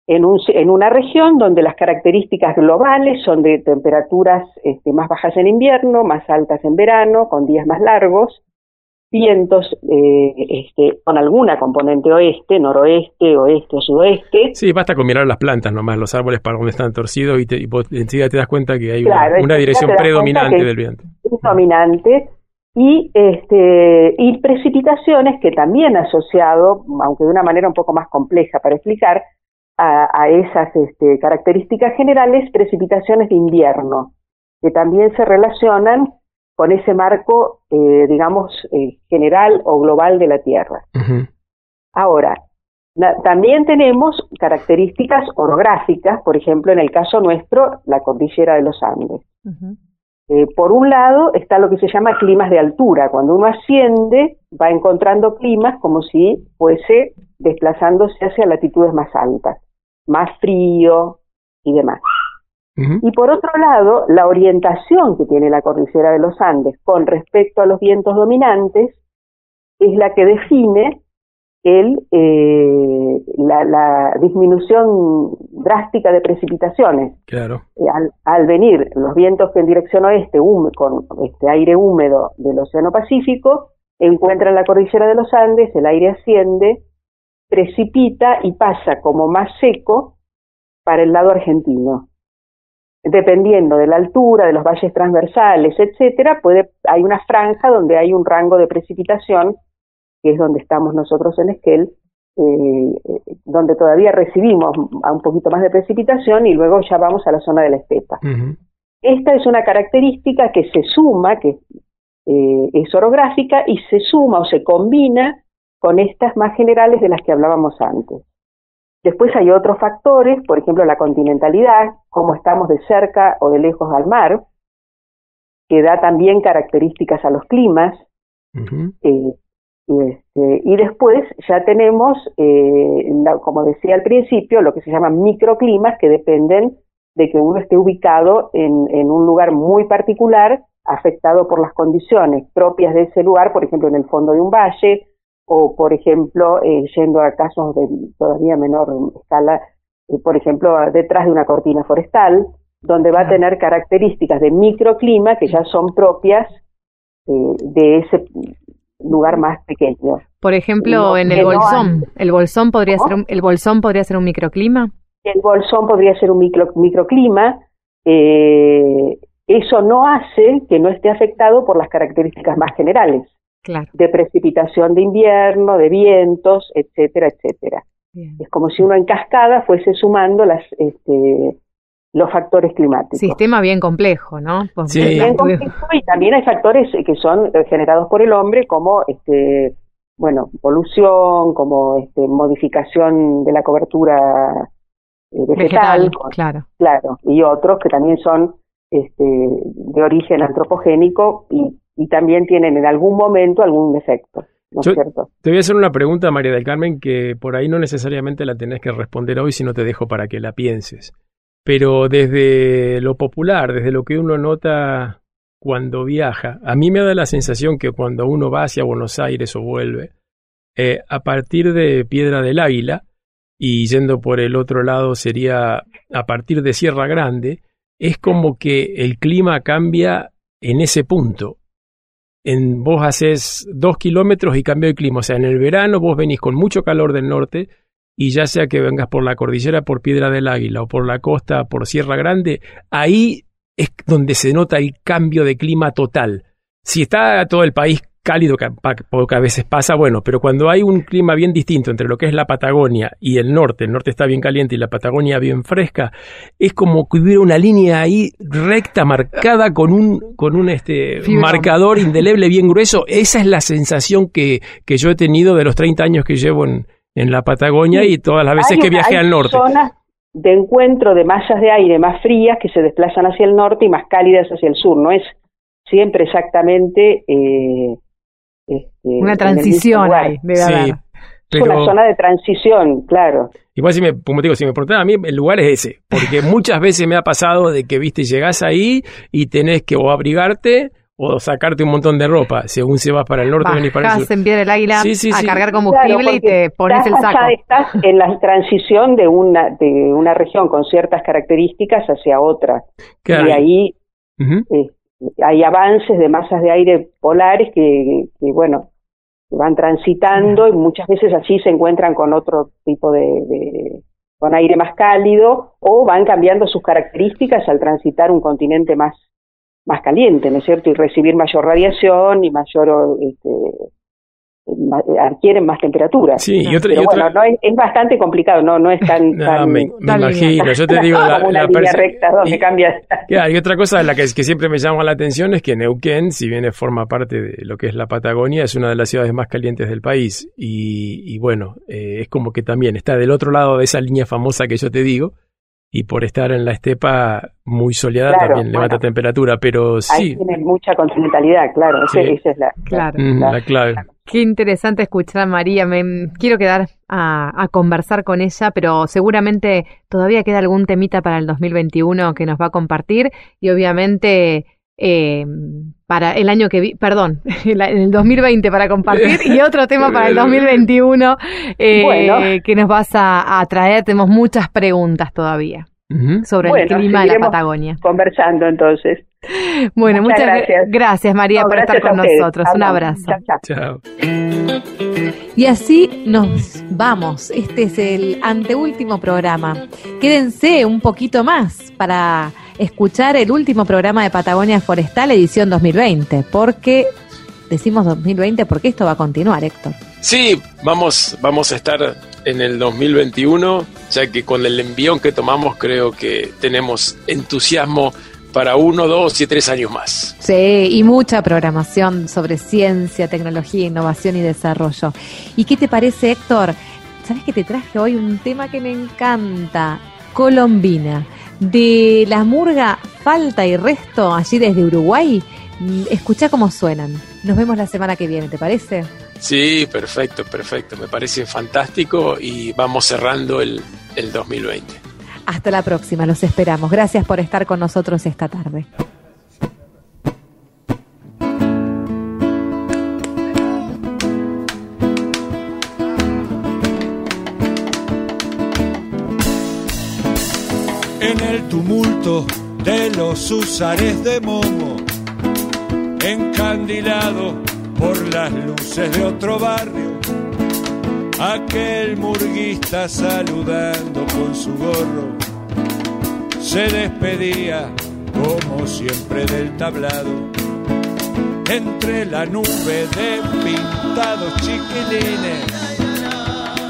en, un, en una región donde las características globales son de temperaturas este, más bajas en invierno, más altas en verano, con días más largos, vientos eh, este, con alguna componente oeste, noroeste, oeste o sudoeste. Sí, basta con mirar las plantas nomás, los árboles para donde están torcidos y, te- y vos enseguida te das cuenta que hay una- Claro, una, enseguida dirección predominante del viento. es dominante y este y precipitaciones que también asociado, aunque de una manera un poco más compleja para explicar, a, a esas este, características generales, precipitaciones de invierno, que también se relacionan con ese marco, eh, digamos, eh, general o global de la Tierra. Ahora, también tenemos características orográficas, por ejemplo, en el caso nuestro, la cordillera de los Andes. Eh, por un lado está lo que se llama climas de altura. Cuando uno asciende, va encontrando climas como si fuese desplazándose hacia latitudes más altas, más frío y demás. Y por otro lado, la orientación que tiene la cordillera de los Andes con respecto a los vientos dominantes es la que define el, eh, la, la disminución drástica de precipitaciones. Claro. Eh, al, al venir los vientos que en dirección oeste, con este aire húmedo del Océano Pacífico, encuentran la cordillera de los Andes, el aire asciende, precipita y pasa como más seco para el lado argentino. Dependiendo de la altura, de los valles transversales, etcétera, puede, hay una franja donde hay un rango de precipitación, que es donde estamos nosotros en Esquel, eh, eh, donde todavía recibimos a un poquito más de precipitación y luego ya vamos a la zona de la estepa. Esta es una característica que se suma, que eh, es orográfica, y se suma o se combina con estas más generales de las que hablábamos antes. Después hay otros factores, por ejemplo la continentalidad, cómo estamos de cerca o de lejos al mar, que da también características a los climas, eh, y, este, y después ya tenemos, eh, la- como decía al principio, lo que se llaman microclimas que dependen de que uno esté ubicado en, en un lugar muy particular, afectado por las condiciones propias de ese lugar, por ejemplo, en el fondo de un valle, o por ejemplo, eh, yendo a casos de todavía menor escala, eh, por ejemplo, detrás de una cortina forestal, donde va a tener características de microclima que ya son propias eh, de ese lugar más pequeño. Por ejemplo, No, en el no bolsón, el bolsón podría ¿Cómo? ser un, el bolsón podría ser un microclima. El bolsón podría ser un micro- microclima. eh, eso no hace que no esté afectado por las características más generales Claro. de precipitación de invierno, de vientos, etcétera, etcétera. Bien. Es como si uno en cascada fuese sumando las, este, los factores climáticos. Sistema bien complejo, ¿no? Pues, Sí. Bien complejo y también hay factores que son generados por el hombre como este bueno polución como este modificación de la cobertura eh, vegetal, vegetal, con- claro. claro y otros que también son este de origen antropogénico y, y también tienen en algún momento algún defecto ¿no es Yo- cierto? Te voy a hacer una pregunta, María del Carmen, que por ahí no necesariamente la tenés que responder hoy, sino te dejo para que la pienses. Pero desde lo popular, desde lo que uno nota cuando viaja, a mí me da la sensación que cuando uno va hacia Buenos Aires o vuelve, eh, a partir de Piedra del Águila, y yendo por el otro lado sería a partir de Sierra Grande, es como que el clima cambia en ese punto en, vos haces dos kilómetros y cambia el clima. O sea, en el verano vos venís con mucho calor del norte y ya sea que vengas por la cordillera, por Piedra del Águila o por la costa, por Sierra Grande, ahí es donde se nota el cambio de clima total. Si está todo el país cálido, que pocas veces pasa, bueno, pero cuando hay un clima bien distinto entre lo que es la Patagonia y el norte, el norte está bien caliente y la Patagonia bien fresca, es como que hubiera una línea ahí recta, marcada con un, con un este, marcador indeleble bien grueso. Esa es la sensación que, que yo he tenido de los 30 años que llevo en, en la Patagonia Sí. y todas las veces Hay- que viajé al norte. zonas de encuentro de masas de aire más frías que se desplazan hacia el norte y más cálidas hacia el sur. No es siempre exactamente eh, este, Una transición ahí, debe Sí, haber. Es pero una zona de transición, claro. igual si me, como te digo, si me preguntan a mí, el lugar es ese, porque muchas veces me ha pasado de que, viste, llegás ahí y tenés que o abrigarte o sacarte un montón de ropa, según se va para el norte o para el sur. en pie del águila Sí, sí, a cargar combustible Claro, y te pones el saco. allá, estás en la transición de una, de una región con ciertas características hacia otra. Claro. Y ahí hay avances de masas de aire polares que, que, bueno, van transitando y muchas veces así se encuentran con otro tipo de, de- con aire más cálido o van cambiando sus características al transitar un continente más más caliente, ¿no es cierto? Y recibir mayor radiación y mayor este, adquieren más temperatura. Sí, y otra- y Pero otra- bueno, no es, es bastante complicado, no no es tan, No, tan- me, me imagino, yo te digo la, una la línea recta donde y- cambia Claro, y otra cosa la que, que siempre me llama la atención es que Neuquén, si bien forma parte de lo que es la Patagonia, es una de las ciudades más calientes del país. Y, y bueno, eh, es como que también está del otro lado de esa línea famosa que yo te digo. Y por estar en la estepa muy soleada Claro, también levanta bueno. temperatura, pero Ahí sí, tiene mucha continentalidad, claro, Sí. esa es la, Claro. la- la clave. Qué interesante escuchar a María. Me quiero quedar a, a conversar con ella, pero seguramente todavía queda algún temita para el 2021 que nos va a compartir y obviamente eh, para el año que vi, perdón, el- en el 2020 para compartir y otro tema para el 2021 eh, Bueno. que nos vas a, a traer. Tenemos muchas preguntas todavía Sobre Bueno, el clima de la Patagonia. conversando entonces. Bueno, muchas muchas, gracias. gracias María No, por gracias estar con nosotros. Un abrazo. Chao, chao. Chao. Y así nos vamos. Este es el anteúltimo programa. Quédense un poquito más para escuchar el último programa de Patagonia Forestal edición 2020, porque decimos 2020 porque esto va a continuar, Héctor. Sí, vamos, vamos a estar en el 2021, ya que con el envión que tomamos creo que tenemos entusiasmo para uno, dos y tres años más. Sí, y mucha programación sobre ciencia, tecnología, innovación y desarrollo. ¿Y qué te parece, Héctor? ¿Sabes que te traje hoy un tema que me encanta? Colombina. De la murga Falta y Resto, allí desde Uruguay. Escucha cómo suenan. Nos vemos la semana que viene, ¿te parece? Sí, perfecto, perfecto. Me parece fantástico y vamos cerrando el, el 2020. Hasta la próxima, los esperamos. Gracias por estar con nosotros esta tarde. en el tumulto de los usares de Momo, encandilado por las luces de otro barrio, aquel murguista saludando con su gorro, se despedía como siempre del tablado, entre la nube de pintados chiquilines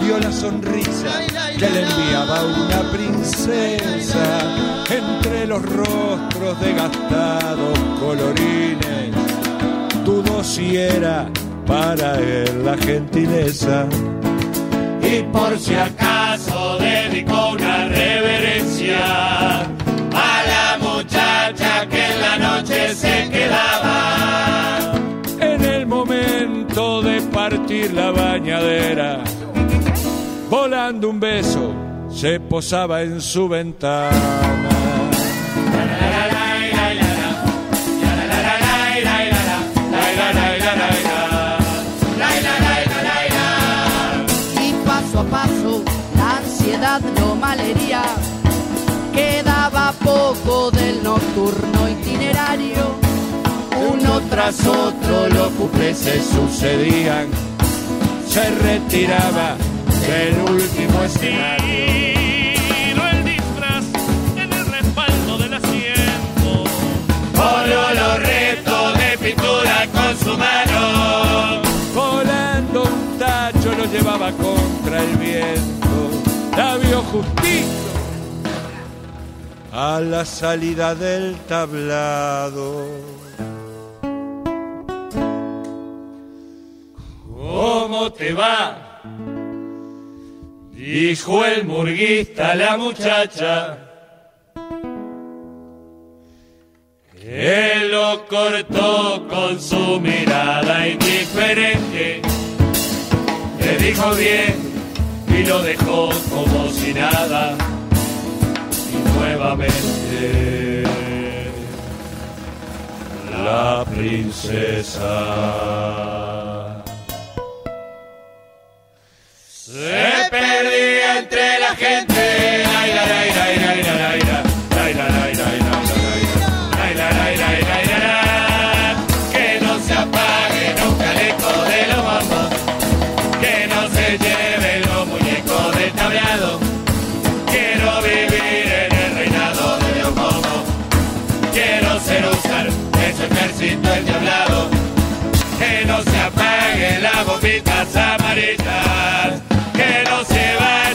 vio la sonrisa que le enviaba una princesa entre los rostros de gastados colorines. Dudó si era para él la gentileza. y por si acaso dedicó una reverencia a la muchacha que en la noche se quedaba. En el momento de partir la bañadera, volando un beso, se posaba en su ventana. y paso a paso la ansiedad lo malería. Quedaba poco del nocturno itinerario. Uno tras otro los se sucedían, se retiraba del último escenario. el disfraz en el respaldo del asiento. Polo los restos de pintura con su mano. Volando un tacho lo llevaba contra el viento, la vio justito a la salida del tablado. ¿Cómo te va? Dijo el murguista a la muchacha. Él lo cortó con su mirada indiferente. Le dijo bien y lo dejó como si nada. Y nuevamente. La princesa. La, la, la, la, la. Que no se apague nunca el eco de los bombos. Que no se lleven los muñecos del tableado. Quiero vivir en el reinado de los bombos. Quiero ser usar en su ejército endiablado. Que no se apaguen las bombitas amarillas.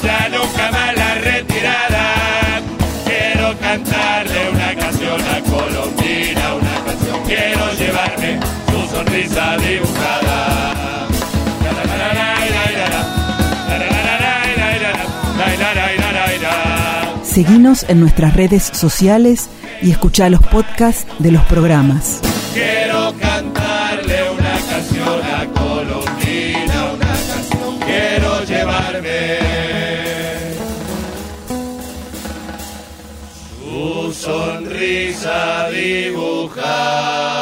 Vaya nunca más la retirada. Quiero cantarle una canción a Colombina, una canción. Quiero llevarme su sonrisa dibujada. Seguinos en nuestras redes sociales y escucha los podcasts de los programas. Quiero cantarle sonrisa dibujada.